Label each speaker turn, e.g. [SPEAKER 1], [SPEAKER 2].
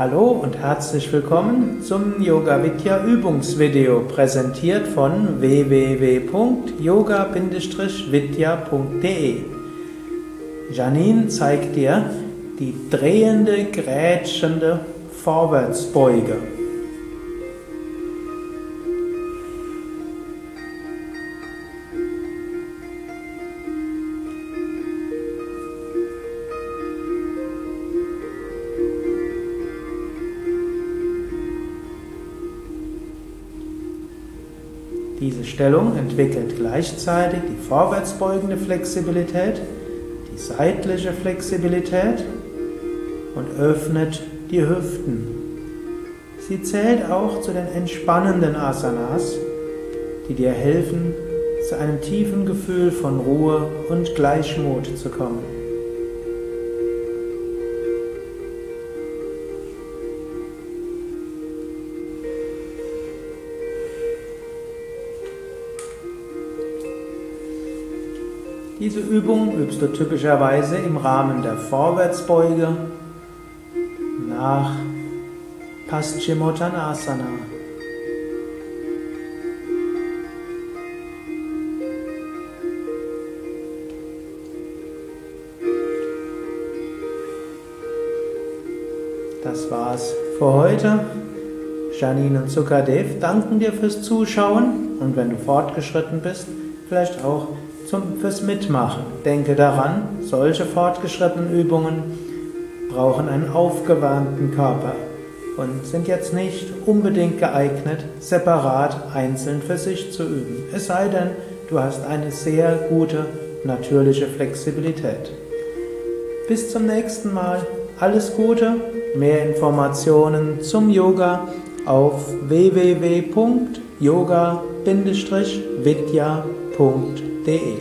[SPEAKER 1] Hallo und herzlich willkommen zum Yoga Vidya Übungsvideo, präsentiert von www.yoga-vidya.de. Janine zeigt dir die drehende, grätschende Vorwärtsbeuge. Diese Stellung entwickelt gleichzeitig die vorwärtsbeugende Flexibilität, die seitliche Flexibilität und öffnet die Hüften. Sie zählt auch zu den entspannenden Asanas, die dir helfen, zu einem tiefen Gefühl von Ruhe und Gleichmut zu kommen. Diese Übung übst du typischerweise im Rahmen der Vorwärtsbeuge nach Paschimottanasana. Das war's für heute. Janine und Sukadev danken dir fürs Zuschauen und wenn du fortgeschritten bist, vielleicht auch zum, fürs Mitmachen. Denke daran, solche fortgeschrittenen Übungen brauchen einen aufgewärmten Körper und sind jetzt nicht unbedingt geeignet, separat einzeln für sich zu üben. Es sei denn, du hast eine sehr gute natürliche Flexibilität. Bis zum nächsten Mal. Alles Gute. Mehr Informationen zum Yoga auf www.yoga-vidya.de